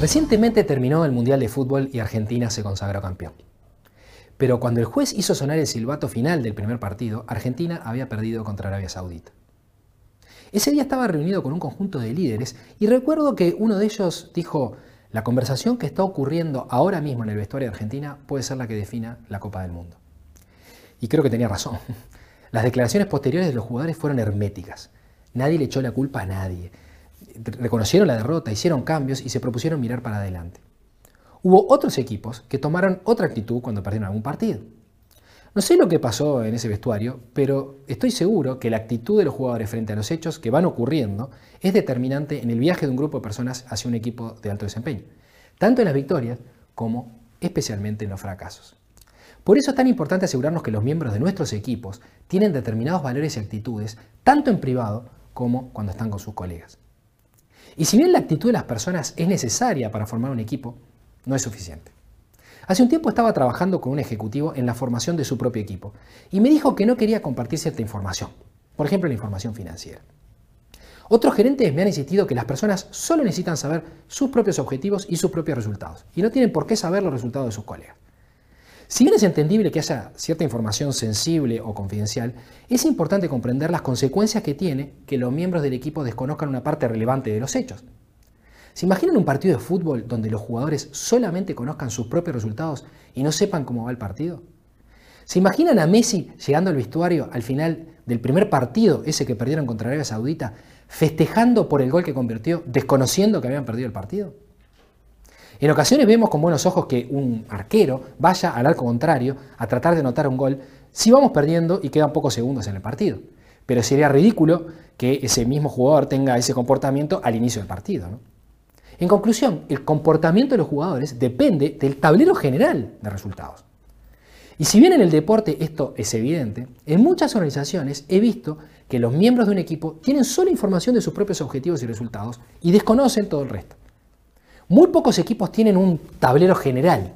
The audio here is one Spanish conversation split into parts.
Recientemente terminó el Mundial de Fútbol y Argentina se consagró campeón. Pero cuando el juez hizo sonar el silbato final del primer partido, Argentina había perdido contra Arabia Saudita. Ese día estaba reunido con un conjunto de líderes y recuerdo que uno de ellos dijo, la conversación que está ocurriendo ahora mismo en el vestuario de Argentina puede ser la que defina la Copa del Mundo. Y creo que tenía razón. Las declaraciones posteriores de los jugadores fueron herméticas. Nadie le echó la culpa a nadie reconocieron la derrota, hicieron cambios y se propusieron mirar para adelante. Hubo otros equipos que tomaron otra actitud cuando perdieron algún partido. No sé lo que pasó en ese vestuario, pero estoy seguro que la actitud de los jugadores frente a los hechos que van ocurriendo es determinante en el viaje de un grupo de personas hacia un equipo de alto desempeño, tanto en las victorias como especialmente en los fracasos. Por eso es tan importante asegurarnos que los miembros de nuestros equipos tienen determinados valores y actitudes, tanto en privado como cuando están con sus colegas. Y si bien la actitud de las personas es necesaria para formar un equipo, no es suficiente. Hace un tiempo estaba trabajando con un ejecutivo en la formación de su propio equipo y me dijo que no quería compartir cierta información, por ejemplo la información financiera. Otros gerentes me han insistido que las personas solo necesitan saber sus propios objetivos y sus propios resultados y no tienen por qué saber los resultados de sus colegas. Si bien es entendible que haya cierta información sensible o confidencial, es importante comprender las consecuencias que tiene que los miembros del equipo desconozcan una parte relevante de los hechos. ¿Se imaginan un partido de fútbol donde los jugadores solamente conozcan sus propios resultados y no sepan cómo va el partido? ¿Se imaginan a Messi llegando al vestuario al final del primer partido, ese que perdieron contra Arabia Saudita, festejando por el gol que convirtió, desconociendo que habían perdido el partido? En ocasiones vemos con buenos ojos que un arquero vaya al arco contrario a tratar de anotar un gol si vamos perdiendo y quedan pocos segundos en el partido. Pero sería ridículo que ese mismo jugador tenga ese comportamiento al inicio del partido. En conclusión, el comportamiento de los jugadores depende del tablero general de resultados. Y si bien en el deporte esto es evidente, en muchas organizaciones he visto que los miembros de un equipo tienen solo información de sus propios objetivos y resultados y desconocen todo el resto. Muy pocos equipos tienen un tablero general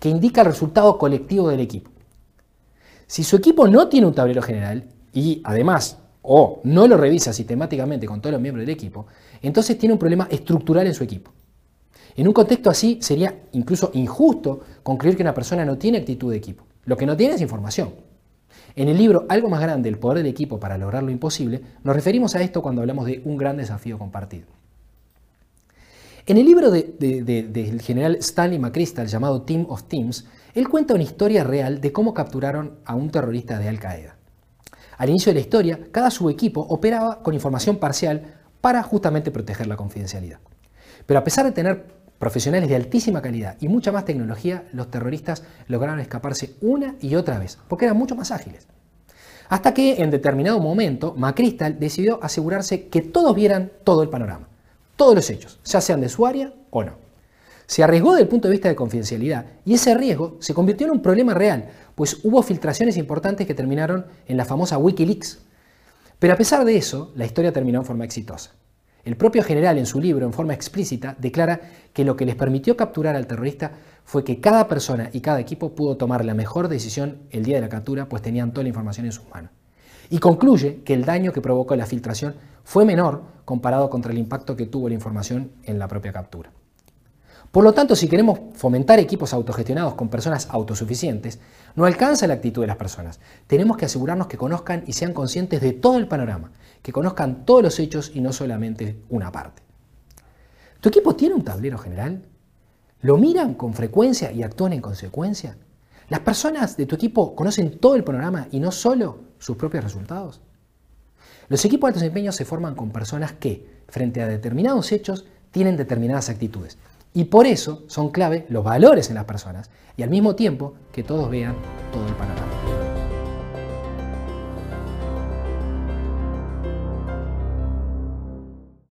que indica el resultado colectivo del equipo. Si su equipo no tiene un tablero general y además o no lo revisa sistemáticamente con todos los miembros del equipo, entonces tiene un problema estructural en su equipo. En un contexto así sería incluso injusto concluir que una persona no tiene actitud de equipo. Lo que no tiene es información. En el libro Algo más grande, el poder del equipo para lograr lo imposible, nos referimos a esto cuando hablamos de un gran desafío compartido. En el libro del general Stanley McChrystal llamado Team of Teams, él cuenta una historia real de cómo capturaron a un terrorista de Al Qaeda. Al inicio de la historia, cada subequipo operaba con información parcial para justamente proteger la confidencialidad. Pero a pesar de tener profesionales de altísima calidad y mucha más tecnología, los terroristas lograron escaparse una y otra vez, porque eran mucho más ágiles. Hasta que en determinado momento, McChrystal decidió asegurarse que todos vieran todo el panorama todos los hechos, ya sean de su área o no. Se arriesgó desde el punto de vista de confidencialidad y ese riesgo se convirtió en un problema real, pues hubo filtraciones importantes que terminaron en la famosa Wikileaks. Pero a pesar de eso, la historia terminó en forma exitosa. El propio general en su libro, en forma explícita, declara que lo que les permitió capturar al terrorista fue que cada persona y cada equipo pudo tomar la mejor decisión el día de la captura, pues tenían toda la información en sus manos. Y concluye que el daño que provocó la filtración fue menor comparado contra el impacto que tuvo la información en la propia captura. Por lo tanto, si queremos fomentar equipos autogestionados con personas autosuficientes, no alcanza la actitud de las personas. Tenemos que asegurarnos que conozcan y sean conscientes de todo el panorama, que conozcan todos los hechos y no solamente una parte. ¿Tu equipo tiene un tablero general? ¿Lo miran con frecuencia y actúan en consecuencia? ¿Las personas de tu equipo conocen todo el panorama y no solo sus propios resultados? Los equipos de alto desempeño se forman con personas que, frente a determinados hechos, tienen determinadas actitudes. Y por eso son clave los valores en las personas y al mismo tiempo que todos vean todo el panorama.